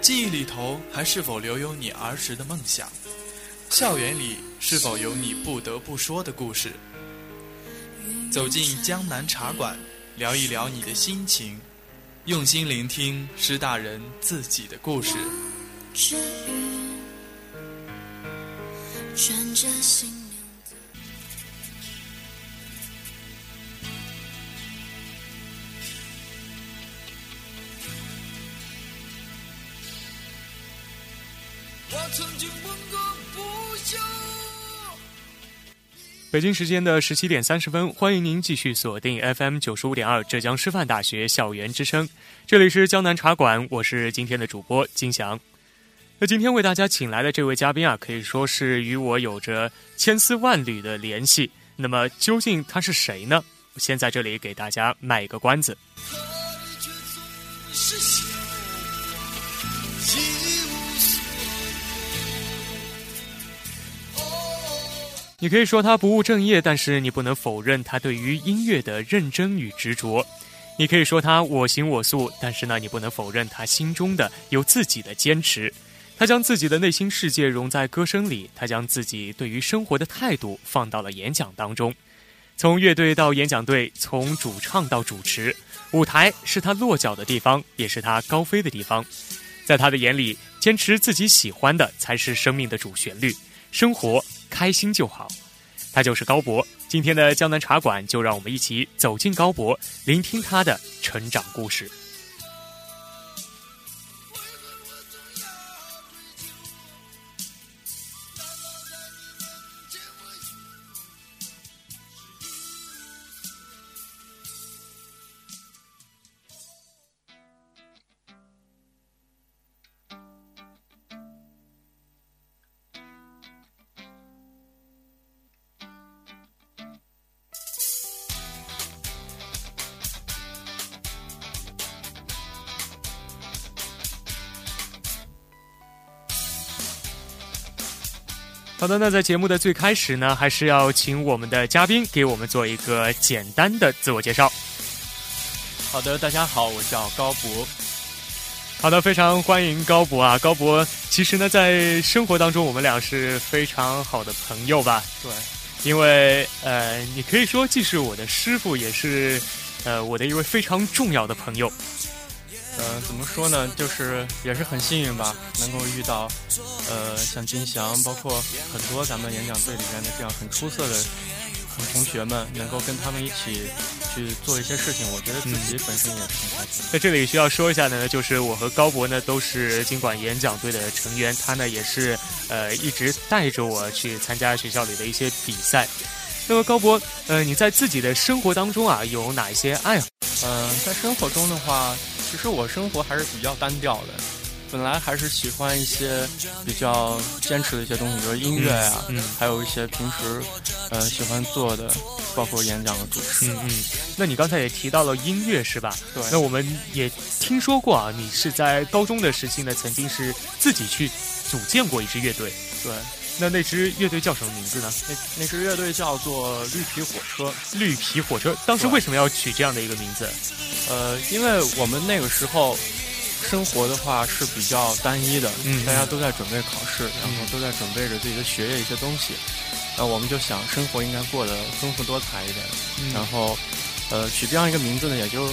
记忆里头还是否留有你儿时的梦想？校园里是否有你不得不说的故事？走进江南茶馆，聊一聊你的心情，用心聆听师大人自己的故事。穿着新北京时间的十七点三十分，欢迎您继续锁定 FM 九十五点二浙江师范大学校园之声，这里是江南茶馆，我是今天的主播金翔。那今天为大家请来的这位嘉宾啊，可以说是与我有着千丝万缕的联系。那么究竟他是谁呢？我先在这里给大家卖一个关子。你你可以说他不务正业，但是你不能否认他对于音乐的认真与执着。你可以说他我行我素，但是呢，你不能否认他心中的有自己的坚持。他将自己的内心世界融在歌声里，他将自己对于生活的态度放到了演讲当中。从乐队到演讲队，从主唱到主持，舞台是他落脚的地方，也是他高飞的地方。在他的眼里，坚持自己喜欢的才是生命的主旋律。生活开心就好，他就是高博。今天的江南茶馆，就让我们一起走进高博，聆听他的成长故事。的，那在节目的最开始呢，还是要请我们的嘉宾给我们做一个简单的自我介绍。好的，大家好，我叫高博。好的，非常欢迎高博啊！高博，其实呢，在生活当中，我们俩是非常好的朋友吧？对，因为呃，你可以说既是我的师傅，也是呃我的一位非常重要的朋友。呃，怎么说呢？就是也是很幸运吧，能够遇到，呃，像金翔，包括很多咱们演讲队里面的这样很出色的同学们，能够跟他们一起去做一些事情，我觉得自己本身也是很开心。在这里需要说一下呢，就是我和高博呢都是经管演讲队的成员，他呢也是呃一直带着我去参加学校里的一些比赛。那么高博，呃，你在自己的生活当中啊有哪一些爱好？嗯，在生活中的话。其实我生活还是比较单调的，本来还是喜欢一些比较坚持的一些东西，比如音乐啊，嗯，还有一些平时呃喜欢做的，包括演讲的主持。嗯嗯。那你刚才也提到了音乐是吧？对。那我们也听说过啊，你是在高中的时期呢，曾经是自己去组建过一支乐队。对。那那支乐队叫什么名字呢？那那支乐队叫做绿皮火车。绿皮火车，当时为什么要取这样的一个名字？呃，因为我们那个时候生活的话是比较单一的，嗯，大家都在准备考试，然后都在准备着自己的学业一些东西，那我们就想生活应该过得丰富多彩一点，然后，呃，取这样一个名字呢，也就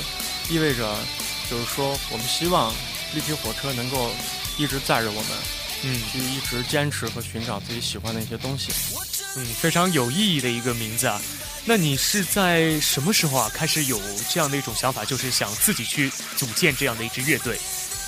意味着，就是说我们希望绿皮火车能够一直载着我们。嗯，就一直坚持和寻找自己喜欢的一些东西，嗯，非常有意义的一个名字啊。那你是在什么时候啊开始有这样的一种想法，就是想自己去组建这样的一支乐队？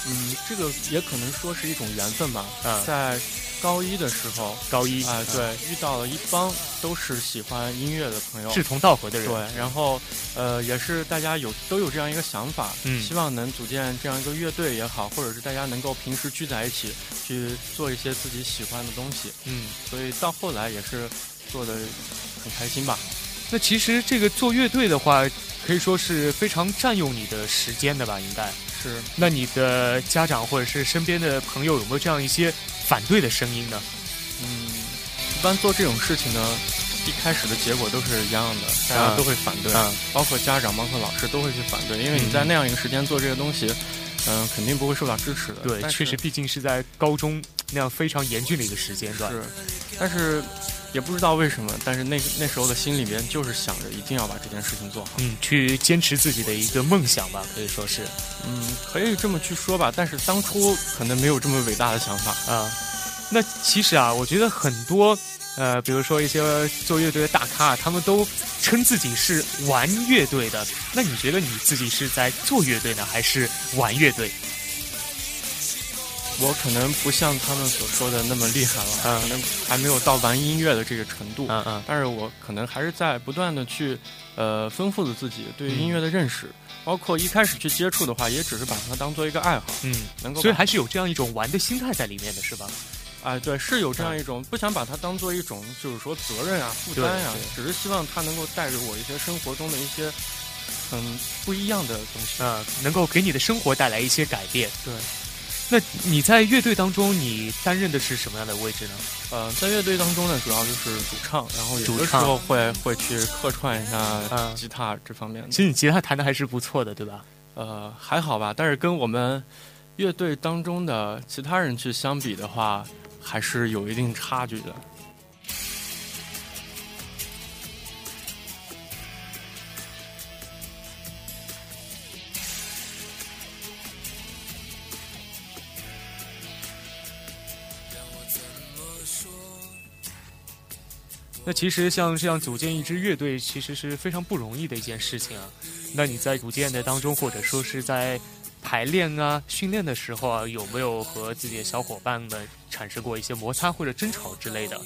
嗯，这个也可能说是一种缘分吧。嗯，在高一的时候，高一啊，对，遇到了一帮都是喜欢音乐的朋友，志同道合的人。对，然后呃，也是大家有都有这样一个想法，嗯，希望能组建这样一个乐队也好，或者是大家能够平时聚在一起去做一些自己喜欢的东西。嗯，所以到后来也是做的很开心吧。那其实这个做乐队的话，可以说是非常占用你的时间的吧？应该。是，那你的家长或者是身边的朋友有没有这样一些反对的声音呢？嗯，一般做这种事情呢，一开始的结果都是一样的，大家都会反对，包括家长、包括老师都会去反对，因为你在那样一个时间做这个东西，嗯，肯定不会受到支持的。对，确实，毕竟是在高中那样非常严峻的一个时间段。是，但是。也不知道为什么，但是那那时候的心里边就是想着一定要把这件事情做好，嗯，去坚持自己的一个梦想吧，可以说是，嗯，可以这么去说吧。但是当初可能没有这么伟大的想法啊。那其实啊，我觉得很多，呃，比如说一些做乐队的大咖，他们都称自己是玩乐队的。那你觉得你自己是在做乐队呢，还是玩乐队？我可能不像他们所说的那么厉害了，可能还没有到玩音乐的这个程度。嗯嗯，但是我可能还是在不断的去，呃，丰富了自己对音乐的认识。包括一开始去接触的话，也只是把它当做一个爱好。嗯，能够，所以还是有这样一种玩的心态在里面的是吧？哎，对，是有这样一种不想把它当做一种就是说责任啊、负担啊，只是希望它能够带给我一些生活中的一些很不一样的东西啊，能够给你的生活带来一些改变。对。那你在乐队当中，你担任的是什么样的位置呢？呃，在乐队当中呢，主要就是主唱，然后有的时候会会去客串一下吉他这方面。其实你吉他弹的还是不错的，对吧？呃，还好吧，但是跟我们乐队当中的其他人去相比的话，还是有一定差距的。那其实像这样组建一支乐队，其实是非常不容易的一件事情啊。那你在组建的当中，或者说是在排练啊、训练的时候啊，有没有和自己的小伙伴们产生过一些摩擦或者争吵之类的？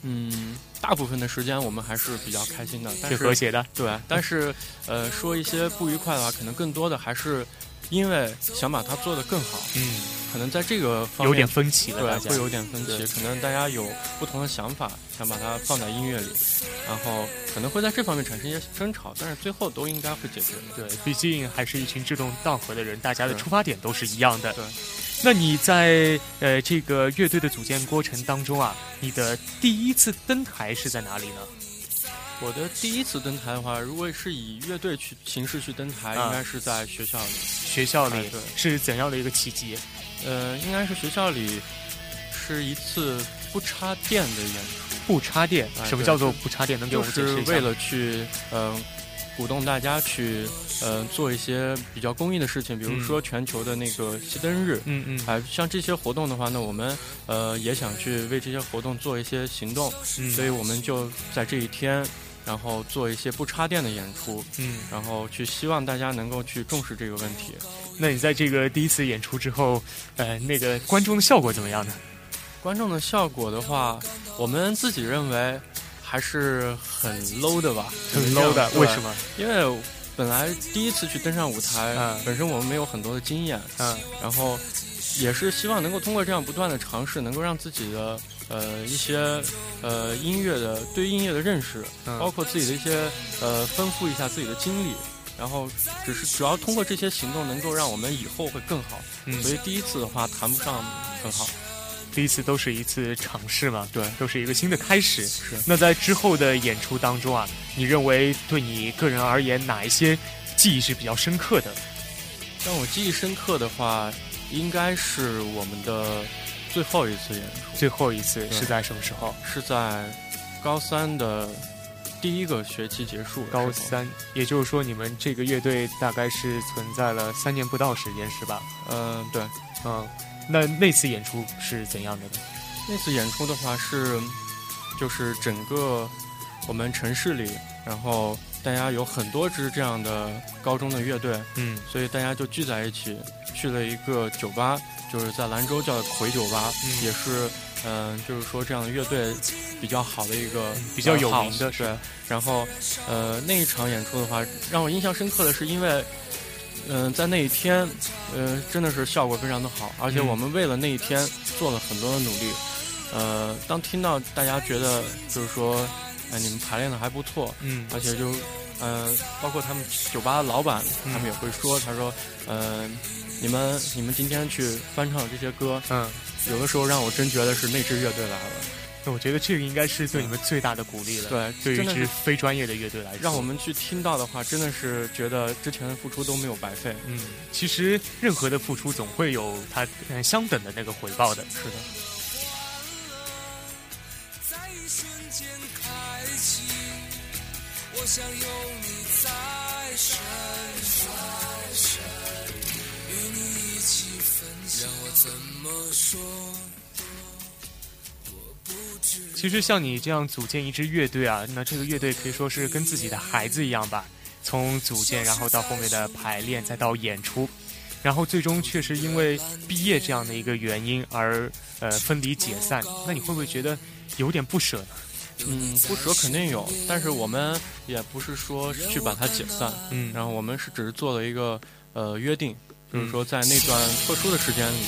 嗯，大部分的时间我们还是比较开心的，挺和谐的。对，但是呃，说一些不愉快的话，可能更多的还是。因为想把它做得更好，嗯，可能在这个方面有点分歧了，对，会有点分歧。可能大家有不同的想法，想把它放在音乐里，然后可能会在这方面产生一些争吵，但是最后都应该会解决的。对，毕竟还是一群志同道合的人，大家的出发点都是一样的。对，那你在呃这个乐队的组建过程当中啊，你的第一次登台是在哪里呢？我的第一次登台的话，如果是以乐队去形式去登台，应该是在学校里。学校里是怎样的一个契机？呃，应该是学校里是一次不插电的演出。不插电？什么叫做不插电？能给我们解释一下？是为了去嗯鼓动大家去呃做一些比较公益的事情，比如说全球的那个熄灯日。嗯嗯。啊，像这些活动的话呢，我们呃也想去为这些活动做一些行动，所以我们就在这一天。然后做一些不插电的演出，嗯，然后去希望大家能够去重视这个问题。那你在这个第一次演出之后，呃，那个观众的效果怎么样呢？观众的效果的话，我们自己认为还是很 low 的吧，很 low 的。为什么？因为本来第一次去登上舞台，本身我们没有很多的经验，嗯，然后也是希望能够通过这样不断的尝试，能够让自己的。呃，一些呃音乐的对音乐的认识，包括自己的一些呃丰富一下自己的经历，然后只是主要通过这些行动能够让我们以后会更好。所以第一次的话谈不上很好，第一次都是一次尝试嘛，对，都是一个新的开始。是。那在之后的演出当中啊，你认为对你个人而言哪一些记忆是比较深刻的？让我记忆深刻的话，应该是我们的。最后一次演出，最后一次是在什么时候？是在高三的第一个学期结束。高三，也就是说你们这个乐队大概是存在了三年不到时间，是吧？嗯，对，嗯，那那次演出是怎样的呢？那次演出的话是，就是整个我们城市里，然后。大家有很多支这样的高中的乐队，嗯，所以大家就聚在一起，去了一个酒吧，就是在兰州叫魁酒吧，也是，嗯，就是说这样的乐队比较好的一个比较有名的，是。然后，呃，那一场演出的话，让我印象深刻的是，因为，嗯，在那一天，呃，真的是效果非常的好，而且我们为了那一天做了很多的努力。呃，当听到大家觉得就是说，哎，你们排练的还不错，嗯，而且就，呃，包括他们酒吧的老板，他们也会说，他说，呃，你们你们今天去翻唱这些歌，嗯，有的时候让我真觉得是那支乐队来了。那我觉得这个应该是对你们最大的鼓励了。对，对于一支非专业的乐队来说，让我们去听到的话，真的是觉得之前的付出都没有白费。嗯，其实任何的付出总会有它相等的那个回报的。是的。想有你在身边，与你一起分享。让我怎么说？其实像你这样组建一支乐队啊，那这个乐队可以说是跟自己的孩子一样吧。从组建，然后到后面的排练，再到演出，然后最终却是因为毕业这样的一个原因而呃分离解散。那你会不会觉得有点不舍呢？嗯，不舍肯定有，但是我们也不是说去把它解散，嗯，然后我们是只是做了一个呃约定，就是说在那段特殊的时间里，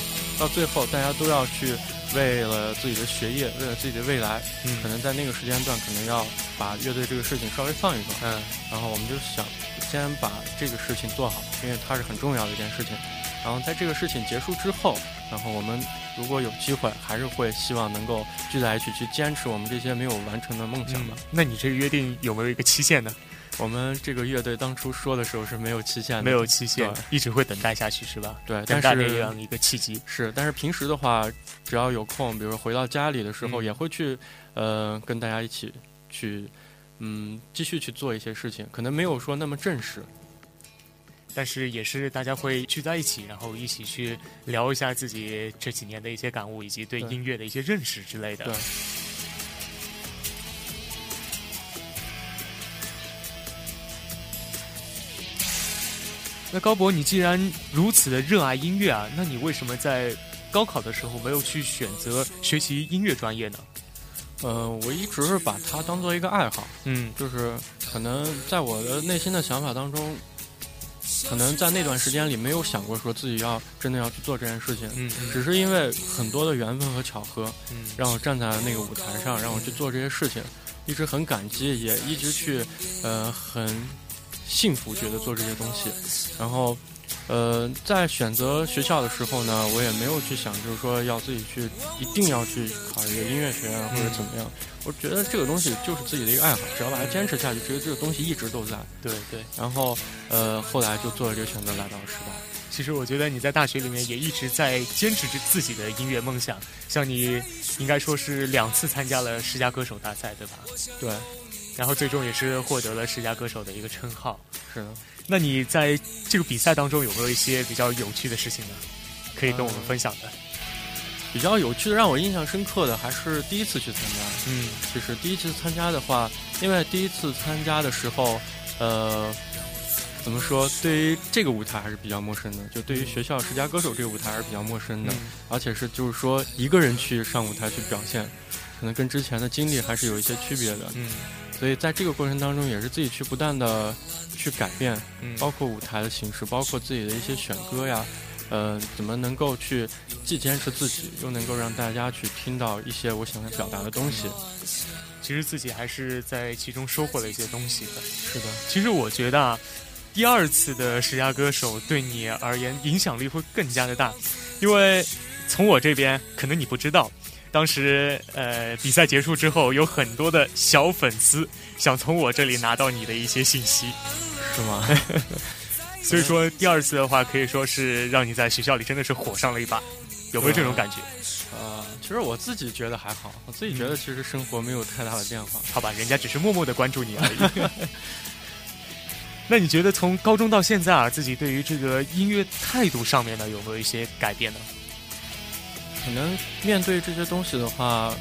到最后大家都要去为了自己的学业，为了自己的未来，嗯，可能在那个时间段可能要把乐队这个事情稍微放一放，嗯，然后我们就想先把这个事情做好，因为它是很重要的一件事情，然后在这个事情结束之后，然后我们。如果有机会，还是会希望能够聚在一起去坚持我们这些没有完成的梦想的。那你这个约定有没有一个期限呢？我们这个乐队当初说的时候是没有期限的，没有期限，一直会等待下去，是吧？对，等待这样一个契机。是，但是平时的话，只要有空，比如回到家里的时候，也会去呃跟大家一起去嗯继续去做一些事情，可能没有说那么正式。但是也是大家会聚在一起，然后一起去聊一下自己这几年的一些感悟，以及对音乐的一些认识之类的。对。那高博，你既然如此的热爱音乐啊，那你为什么在高考的时候没有去选择学习音乐专业呢？呃，我一直是把它当做一个爱好，嗯，就是可能在我的内心的想法当中。可能在那段时间里没有想过说自己要真的要去做这件事情，嗯，只是因为很多的缘分和巧合，嗯，让我站在了那个舞台上，让我去做这些事情，一直很感激，也一直去，呃，很幸福，觉得做这些东西，然后。呃，在选择学校的时候呢，我也没有去想，就是说要自己去，一定要去考一个音乐学院或者怎么样。我觉得这个东西就是自己的一个爱好，只要把它坚持下去，觉得这个东西一直都在。对对。然后，呃，后来就做了这个选择，来到了师大。其实我觉得你在大学里面也一直在坚持着自己的音乐梦想，像你应该说是两次参加了十佳歌手大赛，对吧？对。然后最终也是获得了十佳歌手的一个称号。是的。那你在这个比赛当中有没有一些比较有趣的事情呢？可以跟我们分享的？比较有趣的，让我印象深刻的还是第一次去参加。嗯，就是第一次参加的话，因为第一次参加的时候，呃，怎么说？对于这个舞台还是比较陌生的，就对于学校十佳歌手这个舞台还是比较陌生的，而且是就是说一个人去上舞台去表现，可能跟之前的经历还是有一些区别的。嗯。所以在这个过程当中，也是自己去不断的去改变，嗯，包括舞台的形式，包括自己的一些选歌呀，呃，怎么能够去既坚持自己，又能够让大家去听到一些我想要表达的东西。其实自己还是在其中收获了一些东西的。是的，其实我觉得啊，第二次的十佳歌手对你而言影响力会更加的大，因为从我这边，可能你不知道。当时，呃，比赛结束之后，有很多的小粉丝想从我这里拿到你的一些信息，是吗？所以说，第二次的话，可以说是让你在学校里真的是火上了一把，有没有这种感觉？啊，其实我自己觉得还好，我自己觉得其实生活没有太大的变化。好吧，人家只是默默的关注你而已。那你觉得从高中到现在啊，自己对于这个音乐态度上面呢，有没有一些改变呢？可能面对这些东西的话，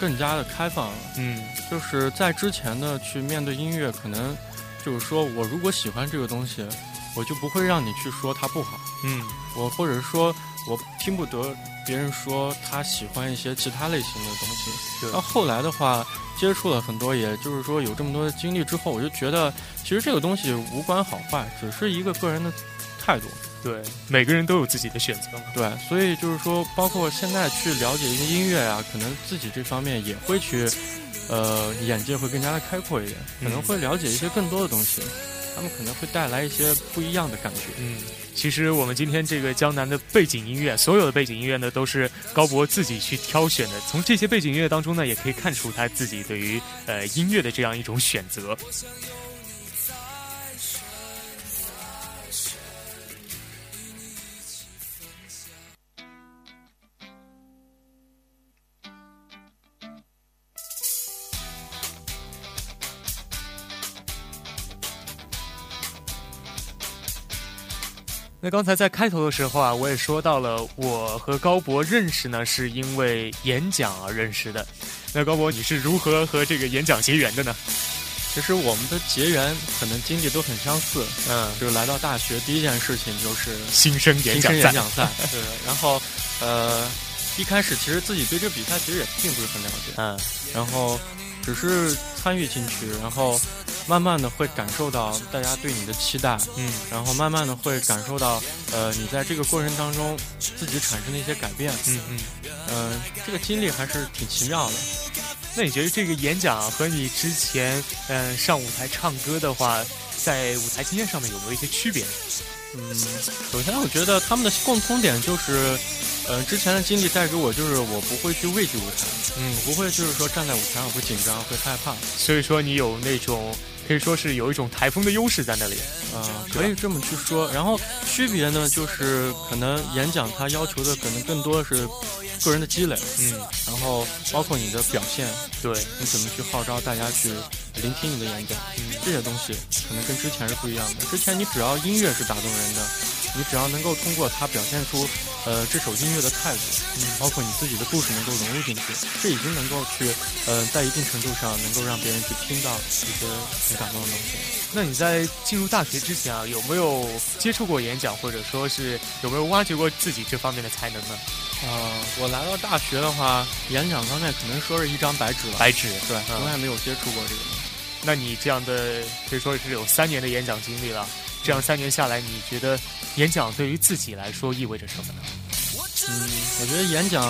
更加的开放。嗯，就是在之前的去面对音乐，可能就是说我如果喜欢这个东西，我就不会让你去说它不好。嗯，我或者是说我听不得别人说他喜欢一些其他类型的东西。对。到后来的话，接触了很多，也就是说有这么多的经历之后，我就觉得其实这个东西无关好坏，只是一个个人的态度。对，每个人都有自己的选择嘛。对，所以就是说，包括现在去了解一些音乐啊，可能自己这方面也会去，呃，眼界会更加的开阔一点，可能会了解一些更多的东西，他们可能会带来一些不一样的感觉。嗯，其实我们今天这个江南的背景音乐，所有的背景音乐呢，都是高博自己去挑选的。从这些背景音乐当中呢，也可以看出他自己对于呃音乐的这样一种选择。那刚才在开头的时候啊，我也说到了，我和高博认识呢，是因为演讲而认识的。那高博，你是如何和这个演讲结缘的呢？其实我们的结缘可能经历都很相似，嗯，就是来到大学第一件事情就是新生演讲演讲赛，对。然后，呃，一开始其实自己对这个比赛其实也并不是很了解，嗯，然后只是参与进去，然后。慢慢的会感受到大家对你的期待，嗯，然后慢慢的会感受到，呃，你在这个过程当中自己产生的一些改变，嗯嗯，呃，这个经历还是挺奇妙的。那你觉得这个演讲和你之前，嗯，上舞台唱歌的话，在舞台经验上面有没有一些区别？嗯，首先我觉得他们的共通点就是，呃，之前的经历带给我就是我不会去畏惧舞台，嗯，我不会就是说站在舞台上会紧张会害怕，所以说你有那种。可以说是有一种台风的优势在那里，啊，可以这么去说。然后区别呢，就是可能演讲它要求的可能更多的是个人的积累，嗯，然后包括你的表现，对，你怎么去号召大家去聆听你的演讲，嗯，这些东西可能跟之前是不一样的。之前你只要音乐是打动人的，你只要能够通过它表现出。呃，这首音乐的态度，嗯，包括你自己的故事能够融入进去，这已经能够去，呃，在一定程度上能够让别人去听到一些很感动的东西。那你在进入大学之前啊，有没有接触过演讲，或者说是有没有挖掘过自己这方面的才能呢？啊，我来到大学的话，演讲方面可能说是一张白纸了。白纸，对，从来没有接触过这个。那你这样的可以说是有三年的演讲经历了。这样三年下来，你觉得演讲对于自己来说意味着什么呢？嗯，我觉得演讲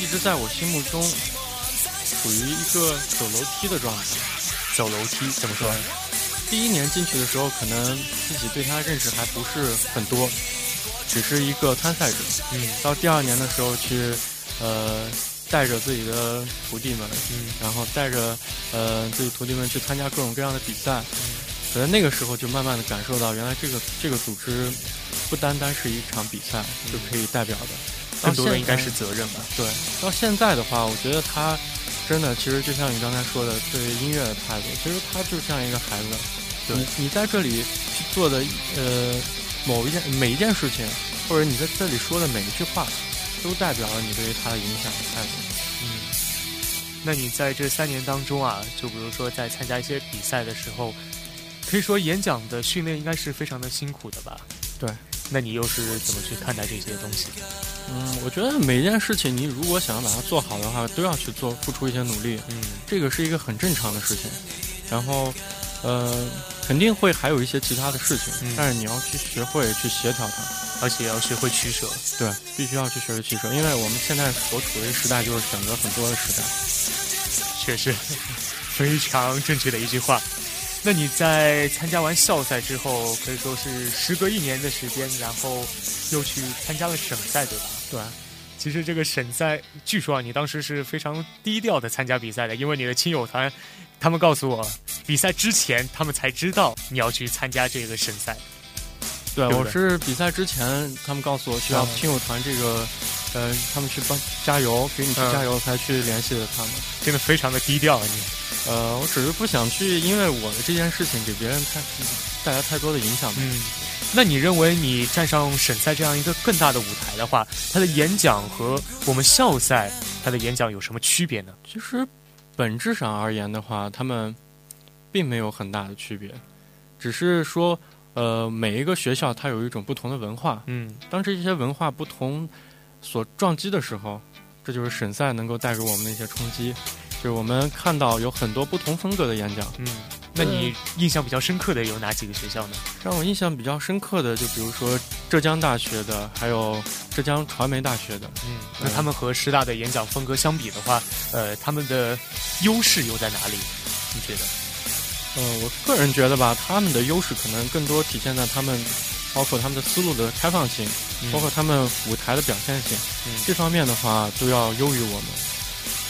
一直在我心目中处于一个走楼梯的状态。走楼梯怎么说？第一年进去的时候，可能自己对他认识还不是很多，只是一个参赛者。嗯，到第二年的时候去，呃，带着自己的徒弟们，嗯，然后带着呃自己徒弟们去参加各种各样的比赛。可能那个时候就慢慢的感受到，原来这个这个组织不单单是一场比赛就可以代表的，更多的应该是责任吧。对，到现在的话，我觉得他真的其实就像你刚才说的，对音乐的态度，其实他就像一个孩子。你你在这里去做的呃某一件每一件事情，或者你在这里说的每一句话，都代表了你对于他的影响的态度。嗯，那你在这三年当中啊，就比如说在参加一些比赛的时候。可以说演讲的训练应该是非常的辛苦的吧？对，那你又是怎么去看待这些东西？嗯，我觉得每一件事情，你如果想要把它做好的话，都要去做，付出一些努力。嗯，这个是一个很正常的事情。然后，呃，肯定会还有一些其他的事情，但是你要去学会去协调它，而且要学会取舍。对，必须要去学会取舍，因为我们现在所处的时代就是选择很多的时代。确实，非常正确的一句话。那你在参加完校赛之后，可以说是时隔一年的时间，然后又去参加了省赛，对吧？对。其实这个省赛，据说啊，你当时是非常低调的参加比赛的，因为你的亲友团，他们告诉我，比赛之前他们才知道你要去参加这个省赛。对，我是比赛之前他们告诉我需要亲友团这个，呃，他们去帮加油，给你去加油，才去联系的他们。真的非常的低调啊，你。呃，我只是不想去，因为我的这件事情给别人太带来太多的影响。嗯，那你认为你站上省赛这样一个更大的舞台的话，他的演讲和我们校赛他的演讲有什么区别呢？其实，本质上而言的话，他们并没有很大的区别。只是说，呃，每一个学校它有一种不同的文化，嗯，当这些文化不同所撞击的时候，这就是省赛能够带给我们的一些冲击，就是我们看到有很多不同风格的演讲，嗯。那你印象比较深刻的有哪几个学校呢？让我印象比较深刻的，就比如说浙江大学的，还有浙江传媒大学的。嗯，那他们和师大的演讲风格相比的话，呃，他们的优势又在哪里？你觉得？呃，我个人觉得吧，他们的优势可能更多体现在他们，包括他们的思路的开放性，包括他们舞台的表现性，这方面的话都要优于我们。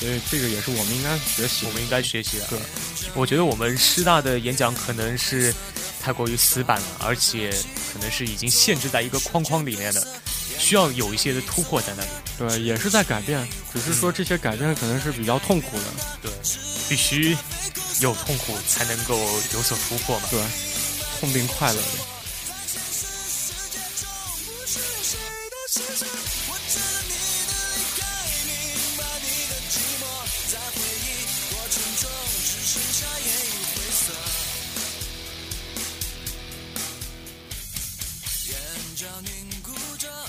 所以这个也是我们应该学习，我们应该学习的。对，我觉得我们师大的演讲可能是太过于死板了，而且可能是已经限制在一个框框里面的，需要有一些的突破在那里。对，也是在改变，只是说这些改变可能是比较痛苦的。对，必须有痛苦才能够有所突破嘛。对，痛并快乐的。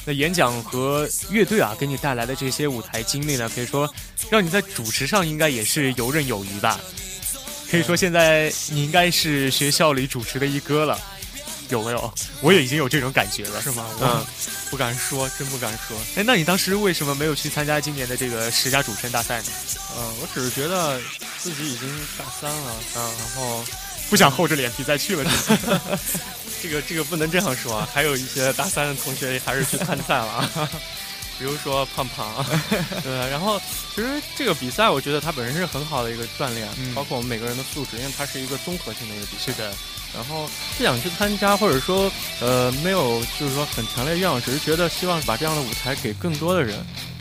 那演讲和乐队啊，给你带来的这些舞台经历呢，可以说让你在主持上应该也是游刃有余吧。可以说现在你应该是学校里主持的一哥了，有没有？我也已经有这种感觉了，是吗？嗯，不敢说，真不敢说。哎，那你当时为什么没有去参加今年的这个十佳主持人大赛呢？嗯，我只是觉得自己已经大三了，嗯，然后不想厚着脸皮再去了。这个这个不能这样说，还有一些大三的同学还是去参赛了，比如说胖胖，对。然后其实这个比赛，我觉得它本身是很好的一个锻炼，包括我们每个人的素质，因为它是一个综合性的一个比赛。是的。然后不想去参加，或者说呃没有就是说很强烈愿望，只是觉得希望把这样的舞台给更多的人。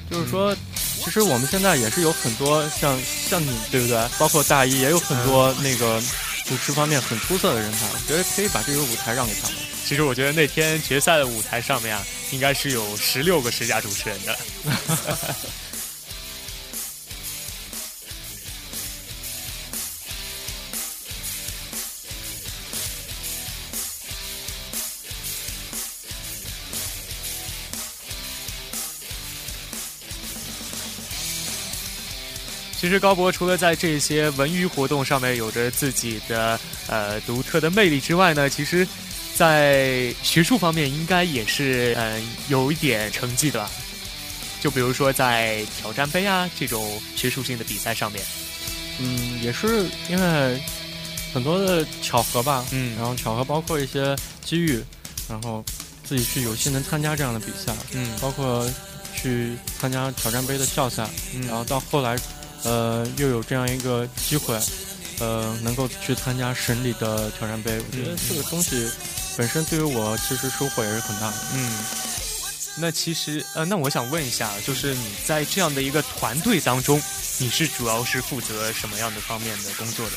就是说，其实我们现在也是有很多像像你，对不对？包括大一也有很多那个。主持方面很出色的人才，我觉得可以把这个舞台让给他们。其实我觉得那天决赛的舞台上面啊，应该是有十六个十佳主持人的。其实高博除了在这些文娱活动上面有着自己的呃独特的魅力之外呢，其实，在学术方面应该也是嗯有一点成绩的吧？就比如说在挑战杯啊这种学术性的比赛上面，嗯，也是因为很多的巧合吧，嗯，然后巧合包括一些机遇，然后自己去有幸能参加这样的比赛，嗯，包括去参加挑战杯的校赛，嗯，然后到后来。呃，又有这样一个机会，呃，能够去参加省里的挑战杯，我觉得这个东西本身对于我其实收获也是很大的。嗯，那其实呃，那我想问一下，就是你在这样的一个团队当中，你是主要是负责什么样的方面的工作的？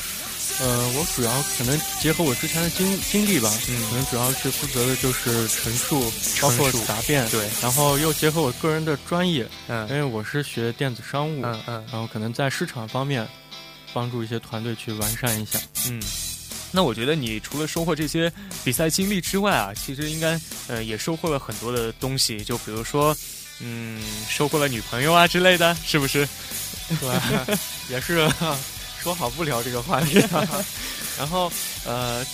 呃，我主要可能结合我之前的经经历吧，嗯，可能主要是负责的就是陈述，包括答辩，对，然后又结合我个人的专业，嗯，因为我是学电子商务，嗯嗯，然后可能在市场方面帮助一些团队去完善一下，嗯，那我觉得你除了收获这些比赛经历之外啊，其实应该呃也收获了很多的东西，就比如说，嗯，收获了女朋友啊之类的，是不是？对，也是。说好不聊这个话题，然后呃，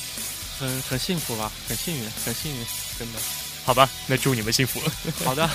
很很幸福吧，很幸运，很幸运，真的。好吧，那祝你们幸福。好的。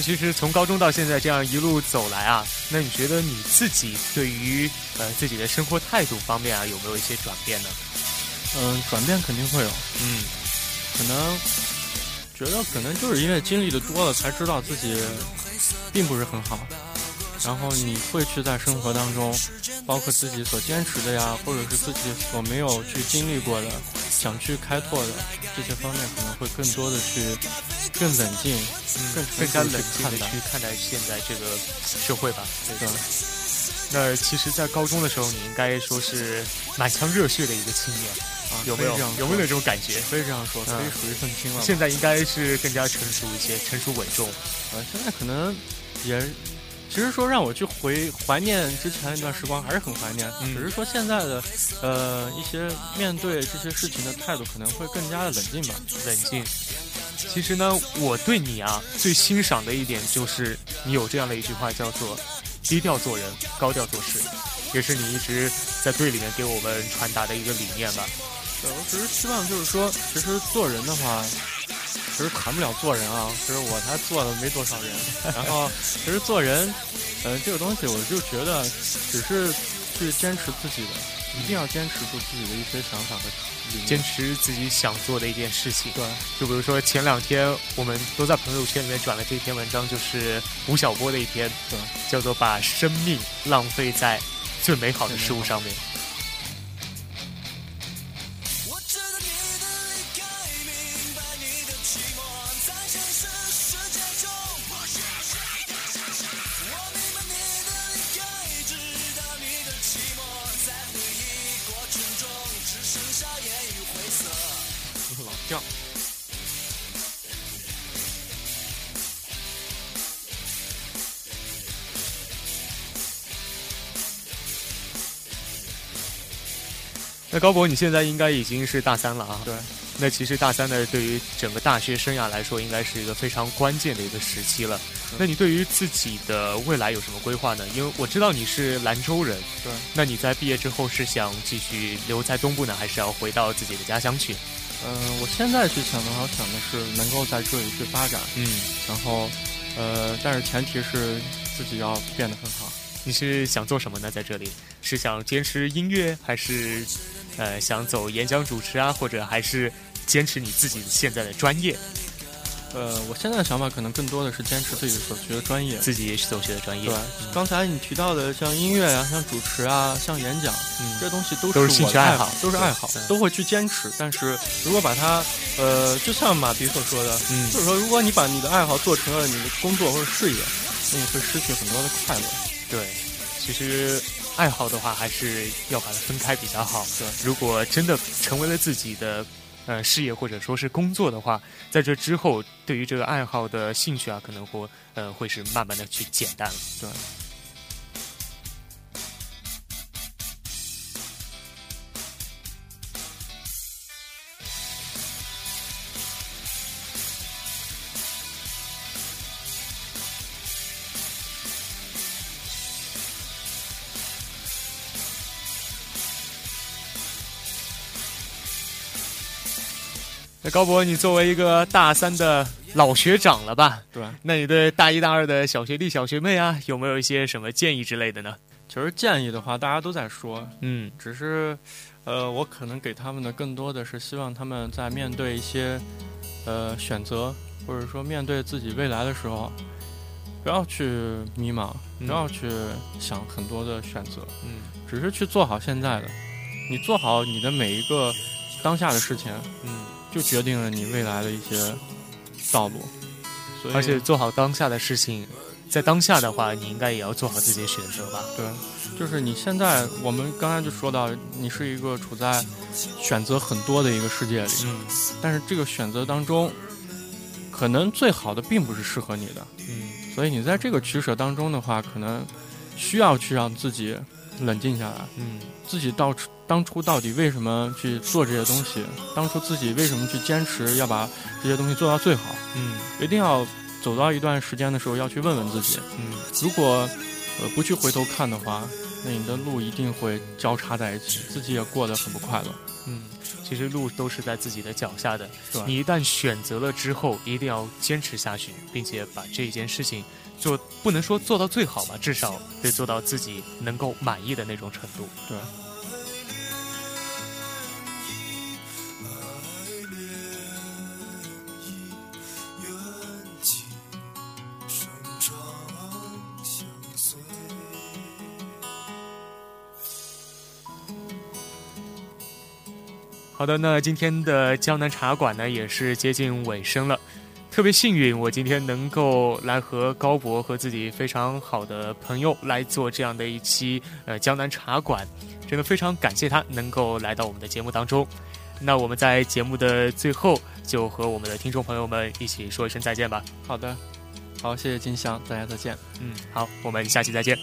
其实从高中到现在这样一路走来啊，那你觉得你自己对于呃自己的生活态度方面啊有没有一些转变呢？嗯，转变肯定会有。嗯，可能觉得可能就是因为经历的多了，才知道自己并不是很好。然后你会去在生活当中，包括自己所坚持的呀，或者是自己所没有去经历过的，想去开拓的这些方面，可能会更多的去更冷静，更更加冷静的去看待现在这个社会吧。对吧。那其实，在高中的时候，你应该说是满腔热血的一个青年，啊，有没有？有没有这种感觉？可以这样说，可以属于愤青了。现在应该是更加成熟一些，成熟稳重。呃，现在可能也，其实说让我去回怀念之前那段时光，还是很怀念。只是说现在的，呃，一些面对这些事情的态度，可能会更加的冷静吧。冷静。其实呢，我对你啊，最欣赏的一点就是你有这样的一句话，叫做。低调做人，高调做事，也是你一直在队里面给我们传达的一个理念吧。对，我只是希望就是说，其实做人的话，其实谈不了做人啊。其实我才做了没多少人。然后，其实做人，呃，这个东西我就觉得，只是去坚持自己的，一定要坚持住自己的一些想法和。坚持自己想做的一件事情。对，就比如说前两天我们都在朋友圈里面转了这篇文章，就是吴晓波的一篇，对，叫做“把生命浪费在最美好的事物上面”。那高博，你现在应该已经是大三了啊？对。那其实大三呢，对于整个大学生涯来说，应该是一个非常关键的一个时期了。那你对于自己的未来有什么规划呢？因为我知道你是兰州人。对。那你在毕业之后是想继续留在东部呢，还是要回到自己的家乡去？嗯，我现在去想的话，想的是能够在这里去发展。嗯。然后，呃，但是前提是自己要变得很好。你是想做什么呢？在这里是想坚持音乐，还是？呃，想走演讲主持啊，或者还是坚持你自己现在的专业？呃，我现在的想法可能更多的是坚持自己所学的专业，自己所学的专业。对，刚才你提到的像音乐啊，像主持啊，像演讲，嗯，这些东西都是我兴趣爱好，都是爱好，都会去坚持。但是如果把它，呃，就像马迪所说的，嗯，就是说，如果你把你的爱好做成了你的工作或者事业，那你会失去很多的快乐。对，其实。爱好的话，还是要把它分开比较好。对，如果真的成为了自己的呃事业或者说是工作的话，在这之后，对于这个爱好的兴趣啊，可能会呃会是慢慢的去减淡了。对。高博，你作为一个大三的老学长了吧？对。那你对大一、大二的小学弟、小学妹啊，有没有一些什么建议之类的呢？其实建议的话，大家都在说，嗯，只是，呃，我可能给他们的更多的是希望他们在面对一些，呃，选择或者说面对自己未来的时候，不要去迷茫，不要去想很多的选择，嗯，只是去做好现在的，你做好你的每一个当下的事情，嗯。就决定了你未来的一些道路，而且做好当下的事情，在当下的话，你应该也要做好自己的选择吧？对，就是你现在，我们刚才就说到，你是一个处在选择很多的一个世界里，嗯，但是这个选择当中，可能最好的并不是适合你的，嗯，所以你在这个取舍当中的话，可能需要去让自己冷静下来，嗯，自己到处。当初到底为什么去做这些东西？当初自己为什么去坚持要把这些东西做到最好？嗯，一定要走到一段时间的时候，要去问问自己。嗯，如果呃不去回头看的话，那你的路一定会交叉在一起，自己也过得很不快乐。嗯，其实路都是在自己的脚下的。对，你一旦选择了之后，一定要坚持下去，并且把这件事情做，不能说做到最好吧，至少得做到自己能够满意的那种程度。对。好的，那今天的江南茶馆呢，也是接近尾声了。特别幸运，我今天能够来和高博和自己非常好的朋友来做这样的一期呃江南茶馆，真的非常感谢他能够来到我们的节目当中。那我们在节目的最后，就和我们的听众朋友们一起说一声再见吧。好的，好，谢谢金香，大家再见。嗯，好，我们下期再见。